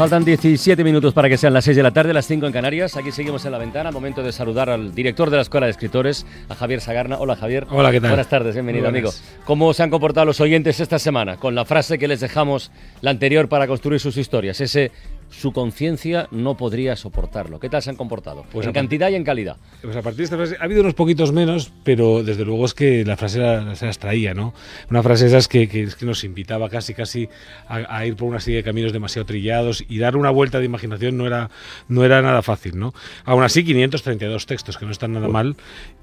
Faltan 17 minutos para que sean las 6 de la tarde, las 5 en Canarias. Aquí seguimos en la ventana. Momento de saludar al director de la Escuela de Escritores, a Javier Sagarna. Hola, Javier. Hola, ¿qué tal? Buenas tardes, bienvenido, amigo. ¿Cómo se han comportado los oyentes esta semana con la frase que les dejamos la anterior para construir sus historias? Ese su conciencia no podría soportarlo. ¿Qué tal se han comportado? Pues en cantidad y en calidad. Pues a partir de esta frase ha habido unos poquitos menos, pero desde luego es que la frase se las traía, ¿no? Una frase esas que, que, que nos invitaba casi casi a, ir por una serie de caminos demasiado trillados y dar una vuelta de imaginación no era, no era nada fácil, ¿no? Aún así, 532 textos, que no están nada mal.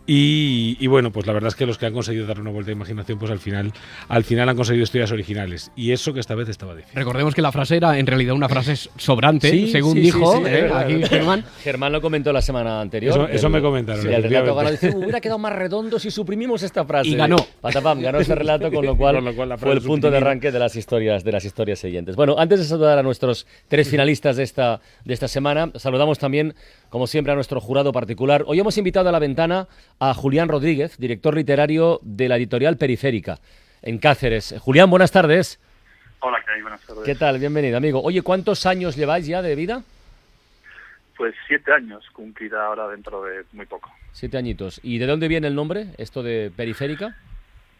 Y, y, bueno, pues la verdad es que los que han conseguido dar una vuelta de imaginación, pues al final, al final han conseguido historias originales. Y eso que esta vez estaba difícil. Recordemos que la frase era en realidad una frase sobre según dijo eh, aquí Germán. Germán lo comentó la semana anterior. Eso, me comentaron. el relato ganó. Dice, hubiera quedado más redondo si suprimimos esta frase. Y ganó. Patapam, ganó ese relato, con lo cual, fue el punto de arranque de las historias de las historias siguientes. Bueno, antes de saludar a nuestros tres finalistas de esta, de esta semana, saludamos también, como siempre, a nuestro jurado particular. Hoy hemos invitado a la ventana a Julián Rodríguez, director literario de la editorial Periférica, en Cáceres. Julián, buenas tardes. Hola, ¿qué hay? Buenas tardes. ¿Qué tal? Bienvenido, amigo. Oye, ¿cuántos años lleváis ya de vida? Pues siete años, cumplirá ahora dentro de muy poco. Siete añitos. ¿Y de dónde viene el nombre, esto de Periférica?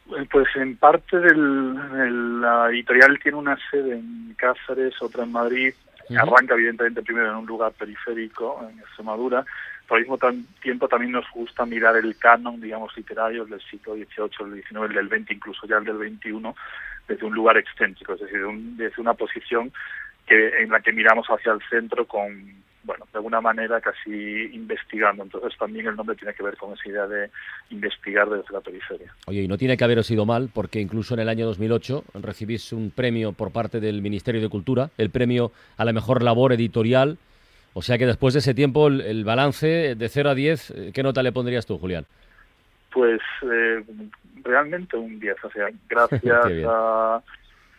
Eh, pues en parte del, la editorial tiene una sede en Cáceres, otra en Madrid. Arranca evidentemente primero en un lugar periférico, en Extremadura. Por el mismo tiempo también nos gusta mirar el canon, digamos, literario del siglo XVIII, el XIX, el del XX, incluso ya el del XXI, desde un lugar excéntrico, es decir, desde una posición que en la que miramos hacia el centro con, bueno, de alguna manera casi investigando. Entonces también el nombre tiene que ver con esa idea de investigar desde la periferia. Oye, y no tiene que haberos ido mal, porque incluso en el año 2008 recibís un premio por parte del Ministerio de Cultura, el premio a la mejor labor editorial. O sea que después de ese tiempo, el, balance de 0 a 10, eh, ¿qué nota le pondrías tú, Julián? Pues eh, realmente un 10. O sea, gracias a.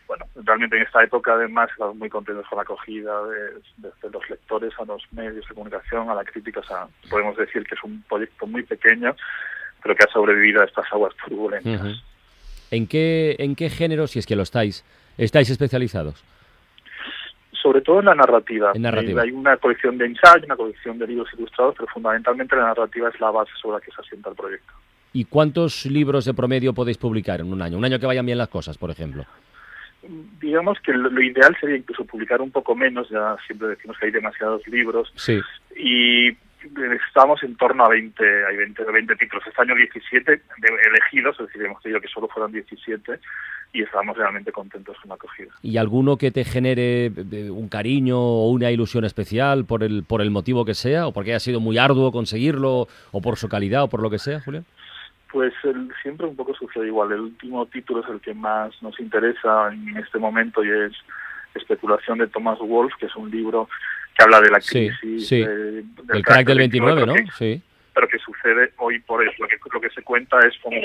Bueno, realmente en esta época además estamos muy contentos con la acogida de, los lectores a los medios de comunicación, a la crítica. O sea, podemos decir que es un proyecto muy pequeño, pero que ha sobrevivido a estas aguas turbulentas. ¿En qué, ¿En qué género, si es que lo estáis, estáis especializados? sobre todo en la narrativa. En narrativa. Hay una colección de ensayos, una colección de libros ilustrados, pero fundamentalmente la narrativa es la base sobre la que se asienta el proyecto. ¿Y cuántos libros de promedio podéis publicar en un año? Un año que vayan bien las cosas, por ejemplo. Digamos que lo, ideal sería incluso publicar un poco menos, ya siempre decimos que hay demasiados libros. Sí. Y estamos en torno a 20, hay 20, 20 títulos. Este año 17 elegidos, es decir, hemos pedido que solo fueran 17 y estamos realmente contentos con la acogida. ¿Y alguno que te genere eh, un cariño o una ilusión especial por el, por el motivo que sea, o porque haya sido muy arduo conseguirlo, o por su calidad, o por lo que sea, Julián? Pues el, siempre un poco sucede igual. El último título es el que más nos interesa en este momento y es Especulación de Thomas Wolfe, que es un libro que habla de la crisis del, crack, del 29, ¿no? sí. Pero que sucede hoy por eso. Lo que, lo que se cuenta es como,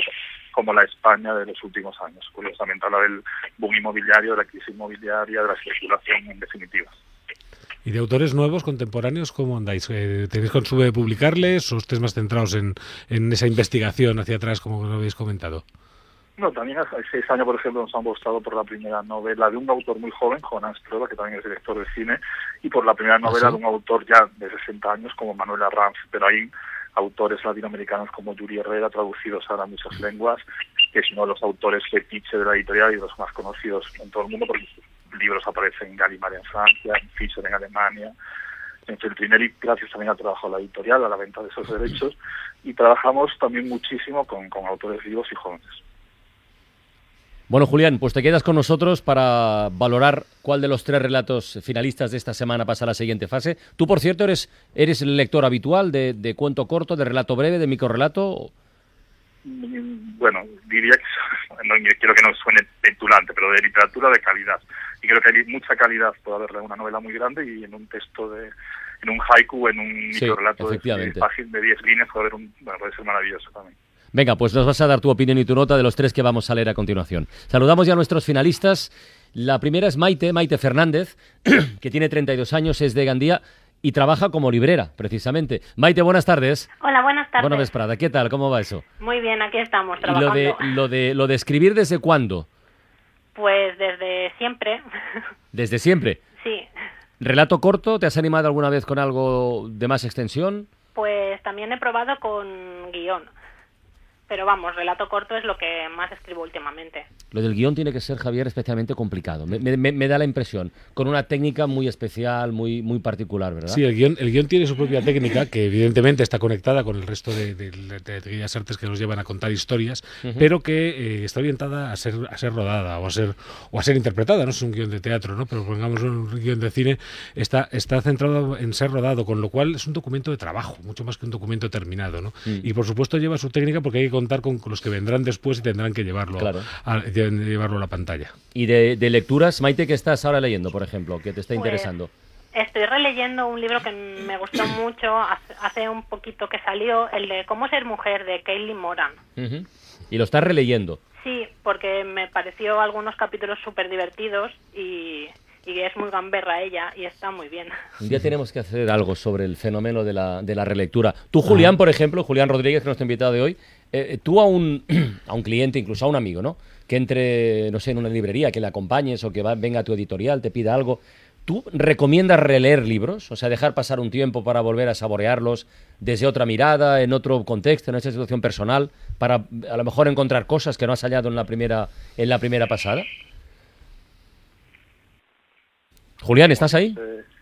como la España de los últimos años. Curiosamente habla del boom inmobiliario, de la crisis inmobiliaria, de la especulación en definitiva. ¿Y de autores nuevos, contemporáneos, cómo andáis? Eh, ¿Tenéis consumo de publicarles o estáis más centrados en, en esa investigación hacia atrás, como lo habéis comentado? No, también hace seis años, por ejemplo, nos han gustado por la primera novela de un autor muy joven, Jonas Trueba, que también es director de cine, y por la primera ¿Ah, novela de un autor ya de 60 años como Manuel Arranz. Pero hay autores latinoamericanos como Yuri Herrera, traducidos ahora a muchas lenguas, que es uno de los autores fetiche de la editorial y de los más conocidos en todo el mundo, porque libros aparecen en Gallimard en Francia, en Fischer en Alemania, en Feltrinelli, gracias también al trabajo de la editorial, a la venta de esos derechos, y trabajamos también muchísimo con, con autores vivos y jóvenes. Bueno, Julián, pues te quedas con nosotros para valorar cuál de los tres relatos finalistas de esta semana pasa a la siguiente fase. Tú, por cierto, eres, eres el lector habitual de, cuento corto, de relato breve, de microrelato. Mm, bueno, diría que no quiero que no suene petulante, pero de literatura de calidad. Y creo que hay mucha calidad, puede haberle una novela muy grande y en un texto de, en un haiku, en un microrelato de, de 10 líneas puede, haber un, bueno, puede ser maravilloso también. Venga, pues nos vas a dar tu opinión y tu nota de los tres que vamos a leer a continuación. Saludamos ya a nuestros finalistas. La primera es Maite, Maite Fernández, que tiene 32 años, es de Gandía y trabaja como librera, precisamente. Maite, buenas tardes. Hola, buenas tardes. Buenas Prada. ¿Qué tal? ¿Cómo va eso? Muy bien, aquí estamos trabajando. ¿Y lo de, lo de, lo de escribir desde cuándo? Pues desde siempre. ¿Desde siempre? Sí. ¿Relato corto? ¿Te has animado alguna vez con algo de más extensión? Pues también he probado con guion. Pero vamos, relato corto es lo que más escribo últimamente. Lo del guion tiene que ser, Javier, especialmente complicado. Me, da la impresión. Con una técnica muy especial, muy, muy particular, ¿verdad? Sí, el guion, el guion tiene su propia técnica, que evidentemente está conectada con el resto de, de, aquellas artes que nos llevan a contar historias, pero que eh, está orientada a ser, a ser rodada o a ser, o a ser interpretada. No es un guion de teatro, ¿no? pero pongamos un guion de cine, está, está centrado en ser rodado, con lo cual es un documento de trabajo, mucho más que un documento terminado. ¿no? Mm. Y por supuesto lleva su técnica porque hay que contar con los que vendrán después y tendrán que llevarlo, a, llevarlo a la pantalla. ¿Y de, lecturas, Maite, qué estás ahora leyendo, por ejemplo, que te está pues, interesando? Estoy releyendo un libro que me gustó mucho, hace un poquito que salió, el de Cómo ser mujer, de Kaylee Moran. ¿Y lo estás releyendo? Sí, porque me pareció algunos capítulos súper divertidos y, y es muy gamberra ella y está muy bien. Un día tenemos que hacer algo sobre el fenómeno de la, de la relectura. Tú, Julián, por ejemplo, Julián Rodríguez, que nos ha invitado de hoy, eh, tú a un, a un cliente, incluso a un amigo, ¿no? Que entre, no sé, en una librería, que le acompañes o que venga a tu editorial, te pida algo. ¿Tú recomiendas releer libros? O sea, dejar pasar un tiempo para volver a saborearlos desde otra mirada, en otro contexto, en esa situación personal, para a lo mejor encontrar cosas que no has hallado en la primera, en la primera pasada? Julián, ¿estás ahí?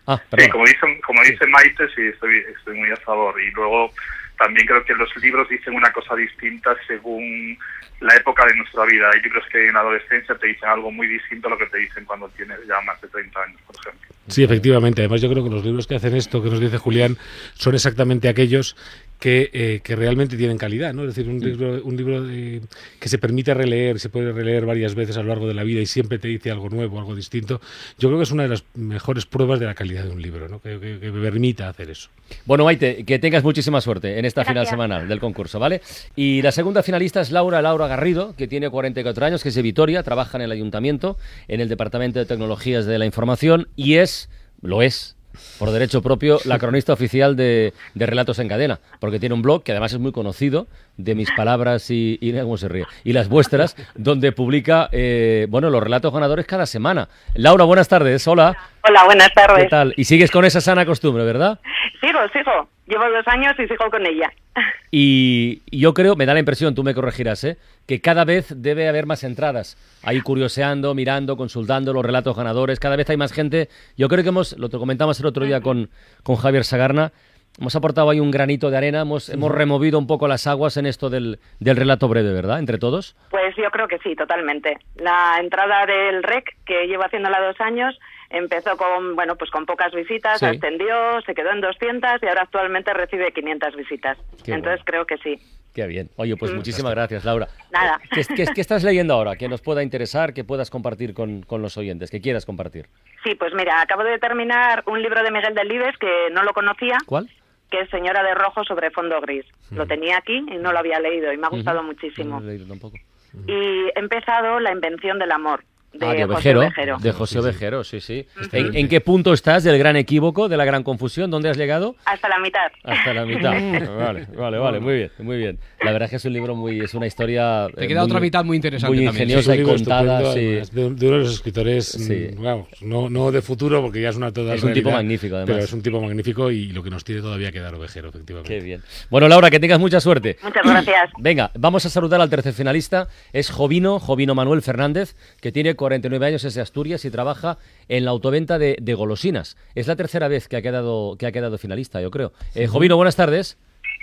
ah, sí, como dice, como dice Maite, sí, estoy, estoy muy a favor. Y luego también creo que los libros dicen una cosa distinta según la época de nuestra vida. Hay libros que en adolescencia te dicen algo muy distinto a lo que te dicen cuando tienes ya más de 30 años, por ejemplo. Sí, efectivamente. Además, yo creo que los libros que hacen esto, que nos dice Julián, son exactamente aquellos que, eh, que realmente tienen calidad, ¿no? Es decir, un libro, un libro que se permite releer, se puede releer varias veces a lo largo de la vida y siempre te dice algo nuevo, algo distinto. Yo creo que es una de las mejores pruebas de la calidad de un libro, ¿no? Que, que, que permita hacer eso. Bueno, Maite, que tengas muchísima suerte en esta final semanal del concurso, ¿vale? Y la segunda finalista es Laura Laura Garrido, que tiene 44 años, que es de Vitoria, trabaja en el ayuntamiento, en el Departamento de Tecnologías de la Información y es, lo es, por derecho propio, la cronista oficial de, Relatos en Cadena, porque tiene un blog que además es muy conocido, de mis palabras y, ¿cómo se ríe? y las vuestras, donde publica eh, bueno los relatos ganadores cada semana. Laura, buenas tardes, hola. Hola, buenas tardes. ¿Qué tal? Y sigues con esa sana costumbre, ¿verdad? Sigo, sigo. Llevo dos años y sigo con ella. Y yo creo, me da la impresión, tú me corregirás, ¿eh? que cada vez debe haber más entradas. Ahí curioseando, mirando, consultando los relatos ganadores. Cada vez hay más gente. Yo creo que hemos, lo comentamos el otro día con, con Javier Sagarna, hemos aportado ahí un granito de arena, hemos, hemos removido un poco las aguas en esto del, del relato breve, ¿verdad? Entre todos. Pues yo creo que sí, totalmente. La entrada del REC, que llevo haciéndola dos años, empezó con, bueno, pues con pocas visitas, ascendió, se quedó en 200 y ahora actualmente recibe 500 visitas. Entonces creo que sí. Qué bien. Oye, pues mm. muchísimas gracias, Laura. Nada. ¿Qué, qué, estás leyendo ahora que nos pueda interesar, que puedas compartir con, con, los oyentes, que quieras compartir? Sí, pues mira, acabo de terminar un libro de Miguel Delibes que no lo conocía. ¿Cuál? que es Señora de Rojo sobre fondo gris. Lo tenía aquí y no lo había leído y me ha gustado muchísimo. No lo he leído tampoco. Y he empezado La invención del amor, de, ah, de José Ovejero. De José Ovejero, sí, sí. ¿En, qué punto estás del gran equívoco, de la gran confusión? ¿Dónde has llegado? Hasta la mitad. Hasta la mitad. vale, vale, vale, muy bien, muy bien. La verdad es que es un libro muy, es una historia. Te queda otra mitad muy interesante. Muy ingeniosa y contada. Sí. De, uno de los escritores, mm, vamos, no, no de futuro, porque ya es una toda. Es un tipo magnífico, además. Pero es un tipo magnífico y lo que nos tiene todavía que dar Ovejero, efectivamente. Qué bien. Bueno, Laura, que tengas mucha suerte. Muchas gracias. Venga, vamos a saludar al tercer finalista. Es Jovino, Jovino Manuel Fernández, que tiene 49 años, es Asturias y trabaja en la autoventa de, golosinas. Es la tercera vez que ha quedado, que ha quedado finalista, yo creo. Eh, Jovino, buenas tardes.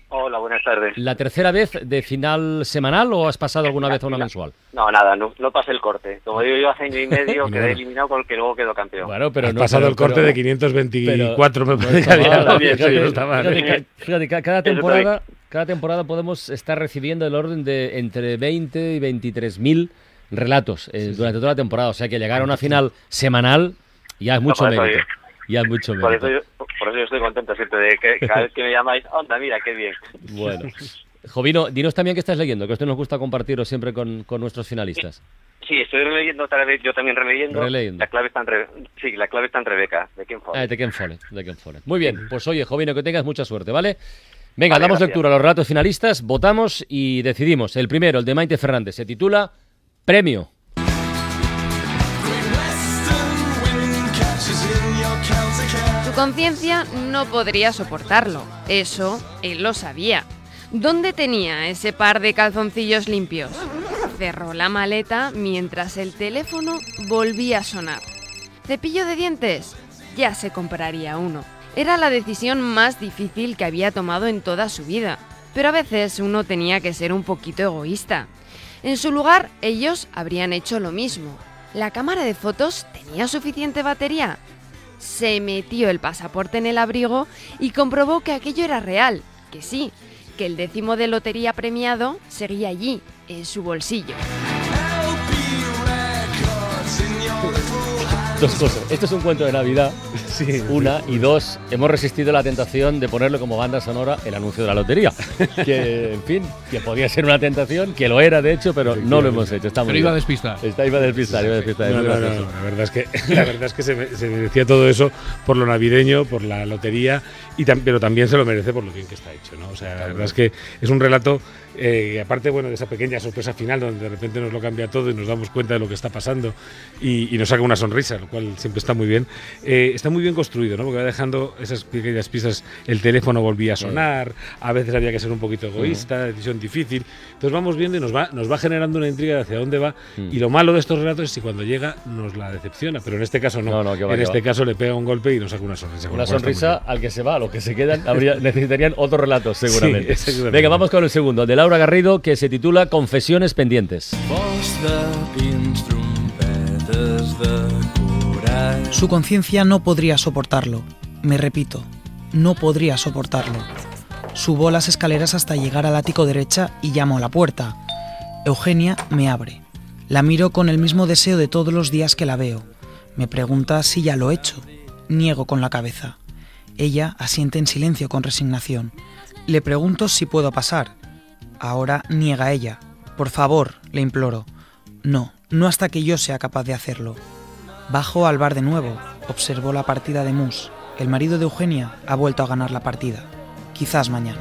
Hola, buenas tardes. ¿La tercera vez de final semanal o has pasado alguna vez a una mensual? No, nada, no, no pasé el corte. Como digo yo, hace año y medio quedé eliminado con el que luego quedó campeón. Bueno, pero no, pasado el corte de 524, me parece. Fíjate, cada temporada, cada temporada podemos estar recibiendo el orden de entre 20 y 23 mil relatos eh, durante toda la temporada. O sea que llegar a una final semanal ya es mucho mérito. Ya es mucho por Eso yo, por eso yo estoy contento siempre de que cada vez que me llamáis, onda, mira, qué bien. Bueno. Jovino, dinos también qué estás leyendo, que esto nos gusta compartirlo siempre con, con nuestros finalistas. Sí, estoy releyendo otra vez, yo también releyendo. La clave está en, sí, la clave está en Rebeca, de Ken Follett. Ah, de Ken Follett, de Ken Follett. Muy bien, pues oye, Jovino, que tengas mucha suerte, ¿vale? Venga, damos lectura a los relatos finalistas, votamos y decidimos. El primero, el de Maite Fernández, se titula Premio. Su conciencia no podría soportarlo, eso él lo sabía. ¿Dónde tenía ese par de calzoncillos limpios? Cerró la maleta mientras el teléfono volvía a sonar. ¿Cepillo de dientes? Ya se compraría uno. Era la decisión más difícil que había tomado en toda su vida, pero a veces uno tenía que ser un poquito egoísta. En su lugar, ellos habrían hecho lo mismo. ¿La cámara de fotos tenía suficiente batería? Se metió el pasaporte en el abrigo y comprobó que aquello era real, que sí, que el décimo de lotería premiado seguía allí, en su bolsillo. Dos cosas. Esto es un cuento de Navidad, sí, una, y dos, hemos resistido la tentación de ponerlo como banda sonora el anuncio de la lotería. Que, en fin, que podía ser una tentación, que lo era de hecho, pero no lo hemos hecho. pero iba a despistar. Está, iba a despistar, iba a despistar. la, verdad es que, la verdad es que se, decía todo eso por lo navideño, por la lotería, y pero también se lo merece por lo bien que está hecho. ¿no? O sea, la verdad es que es un relato eh, aparte bueno, de esa pequeña sorpresa final donde de repente nos lo cambia todo y nos damos cuenta de lo que está pasando y, nos saca una sonrisa, lo cual siempre está muy bien. Eh, está muy bien construido, ¿no? porque va dejando esas pequeñas pistas, el teléfono volvía a sonar, a veces había que ser un poquito egoísta, decisión difícil. Entonces vamos viendo y nos va, nos va generando una intriga de hacia dónde va y lo malo de estos relatos es que cuando llega nos la decepciona, pero en este caso no. en este caso le pega un golpe y nos saca una sonrisa. Una sonrisa al que se va, a los que se quedan necesitarían otros relatos seguramente. Venga, vamos con el segundo, de Laura Garrido, que se titula Confesiones pendientes. Su conciencia no podría soportarlo. Me repito, no podría soportarlo. Subo las escaleras hasta llegar al ático derecha y llamo a la puerta. Eugenia me abre. La miro con el mismo deseo de todos los días que la veo. Me pregunta si ya lo he hecho. Niego con la cabeza. Ella asiente en silencio con resignación. Le pregunto si puedo pasar. Ahora niega ella. Por favor, le imploro. No, no hasta que yo sea capaz de hacerlo. Bajo al bar de nuevo. Observo la partida de Mus. El marido de Eugenia ha vuelto a ganar la partida. Quizás mañana.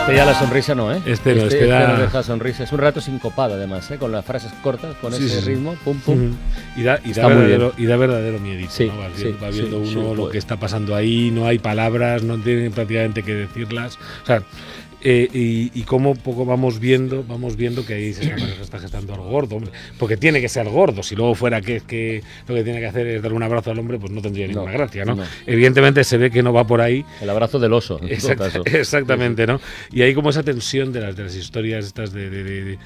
Este ya la sonrisa no, ¿eh? Este no, este, este da... deja sonrisa. Es un rato sincopado, además, ¿eh? Con las frases cortas, con ese ritmo, pum, pum. y, da, y, da verdadero, y, da, verdadero, miedito, ¿no? Va, viendo uno lo pues. que está pasando ahí, no hay palabras, no tienen prácticamente que decirlas. O sea, eh, y, cómo poco vamos viendo vamos viendo que ahí se está gestando algo gordo, porque tiene que ser gordo. Si luego fuera que, que lo que tiene que hacer es dar un abrazo al hombre, pues no tendría ninguna gracia, ¿no? Evidentemente se ve que no va por ahí. El abrazo del oso. exactamente, ¿no? Y hay como esa tensión de las, de las historias estas de, de,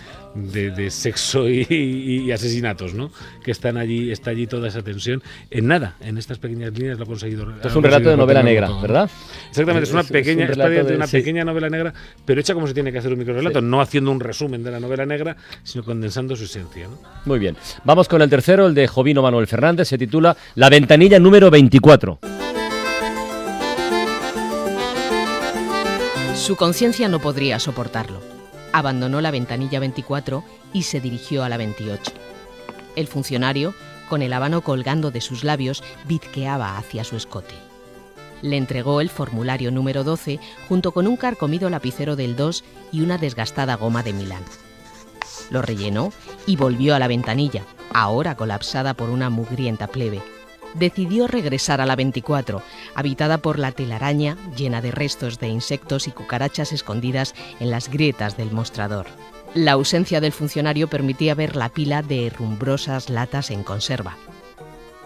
sexo y, asesinatos, ¿no? Que están allí, está allí toda esa tensión. En nada, en estas pequeñas líneas lo ha conseguido. es un relato de novela negra, ¿verdad? Exactamente, es una pequeña, de una pequeña novela negra, pero hecha como se tiene que hacer un microrelato, no haciendo un resumen de la novela negra, sino condensando su esencia. Muy bien. Vamos con el tercero, el de Jovino Manuel Fernández, se titula La ventanilla número 24. Su conciencia no podría soportarlo abandonó la ventanilla 24 y se dirigió a la 28. El funcionario, con el habano colgando de sus labios, bizqueaba hacia su escote. Le entregó el formulario número 12 junto con un carcomido lapicero del 2 y una desgastada goma de Milán. Lo rellenó y volvió a la ventanilla, ahora colapsada por una mugrienta plebe, decidió regresar a la 24, habitada por la telaraña llena de restos de insectos y cucarachas escondidas en las grietas del mostrador. La ausencia del funcionario permitía ver la pila de rumbrosas latas en conserva.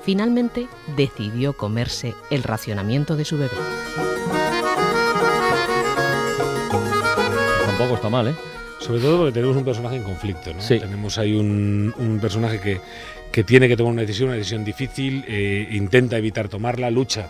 Finalmente decidió comerse el racionamiento de su bebé. Tampoco está mal, ¿eh? Sobre todo porque tenemos un personaje en conflicto, ¿no? Tenemos ahí un, un personaje que, que tiene que tomar una decisión, una decisión difícil, eh, intenta evitar tomarla, lucha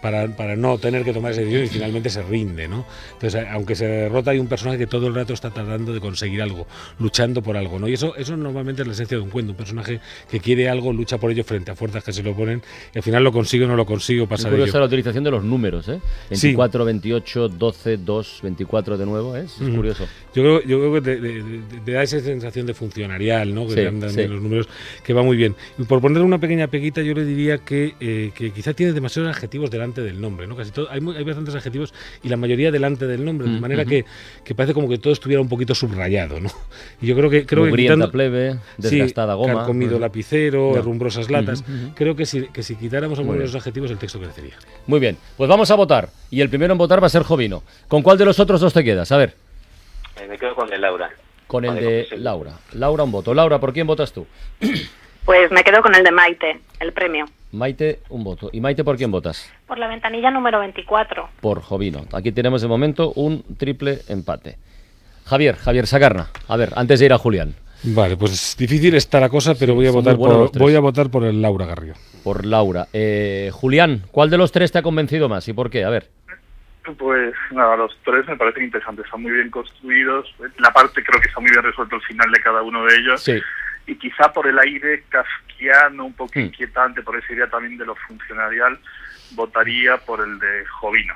para, para, no tener que tomar esa decisión y finalmente se rinde, ¿no? Entonces, aunque se derrota, hay un personaje que todo el rato está tratando de conseguir algo, luchando por algo, ¿no? Y eso, eso normalmente es la esencia de un cuento, un personaje que quiere algo, lucha por ello frente a fuerzas que se lo ponen y al final lo consigue o no lo consigue pasa de ello. la utilización de los números, ¿eh? 24, 28, 12, 2, 24 de nuevo, ¿eh? es curioso. Yo creo, yo creo que te, da esa sensación de funcionarial, ¿no? Que te dan los números, que va muy bien. Y por poner una pequeña pequita, yo le diría que, eh, que quizá tiene demasiados adjetivos delante del nombre, ¿no? Casi todo, hay, hay bastantes adjetivos y la mayoría delante del nombre, de manera que, que, parece como que todo estuviera un poquito subrayado, ¿no? Y yo creo que creo que quitando, plebe, desgastada sí, goma, comido lapicero, rumbrosas latas. Creo que si, que si quitáramos algunos de los adjetivos el texto crecería. Muy bien, pues vamos a votar y el primero en votar va a ser Jovino. ¿Con cuál de los otros dos te quedas? A ver. Eh, me quedo con el de Laura. Con el de Laura. Laura un voto. Laura, ¿por quién votas tú? Pues me quedo con el de Maite, el premio. Maite, un voto. ¿Y Maite por quién votas? Por la ventanilla número 24. Por Jovino. Aquí tenemos de momento un triple empate. Javier, Javier Sagarna. A ver, antes de ir a Julián. Vale, pues difícil está la cosa, pero voy a votar por voy a votar por el Laura Garrido. Por Laura. Eh, Julián, ¿cuál de los tres te ha convencido más y por qué? A ver. Pues nada, los tres me parecen interesantes, están muy bien construidos. La parte creo que está muy bien resuelto el final de cada uno de ellos. Sí y quizá por el aire kafkiano, un poco hmm. inquietante, por esa idea también de lo funcionarial, votaría por el de Jovino.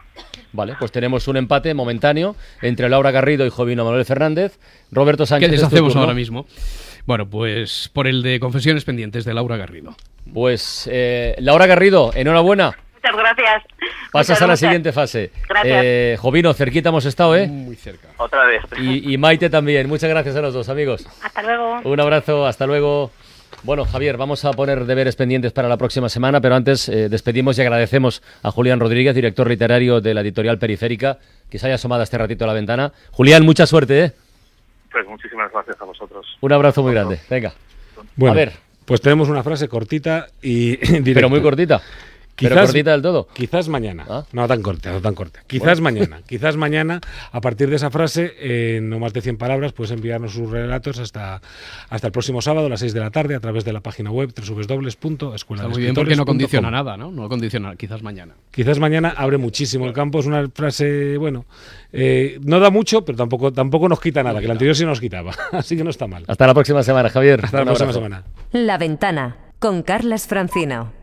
Vale, pues tenemos un empate momentáneo entre Laura Garrido y Jovino Manuel Fernández. Roberto Sánchez. ¿Qué deshacemos ahora mismo? Bueno, pues por el de Confesiones Pendientes de Laura Garrido. Pues eh, Laura Garrido, enhorabuena. Muchas gracias. Pasas a la siguiente fase. Gracias. Eh, Jovino, cerquita hemos estado, ¿eh? Muy cerca. Otra vez. Y, Maite también. Muchas gracias a los dos, amigos. Hasta luego. Un abrazo, hasta luego. Bueno, Javier, vamos a poner deberes pendientes para la próxima semana, pero antes eh, despedimos y agradecemos a Julián Rodríguez, director literario de la editorial Periférica, que se haya asomado este ratito a la ventana. Julián, mucha suerte, ¿eh? Pues muchísimas gracias a vosotros. Un abrazo muy grande. Venga. Bueno, a ver. Pues tenemos una frase cortita y Pero muy cortita. Quizás, Pero cortita del todo. Quizás mañana. ¿Ah? No tan corta, no tan corta. Quizás mañana. Quizás mañana, a partir de esa frase, en no más de 100 palabras, puedes enviarnos sus relatos hasta, hasta el próximo sábado a las 6 de la tarde a través de la página web www.escuela muy bien porque no condiciona nada, ¿no? No condiciona, quizás mañana. Quizás mañana abre muchísimo el campo. Es una frase, bueno, eh, no da mucho, pero tampoco, tampoco nos quita nada, que la anterior sí nos quitaba. Así que no está mal. Hasta la próxima semana, Javier. Hasta la próxima semana. La ventana, con Carlas Francino.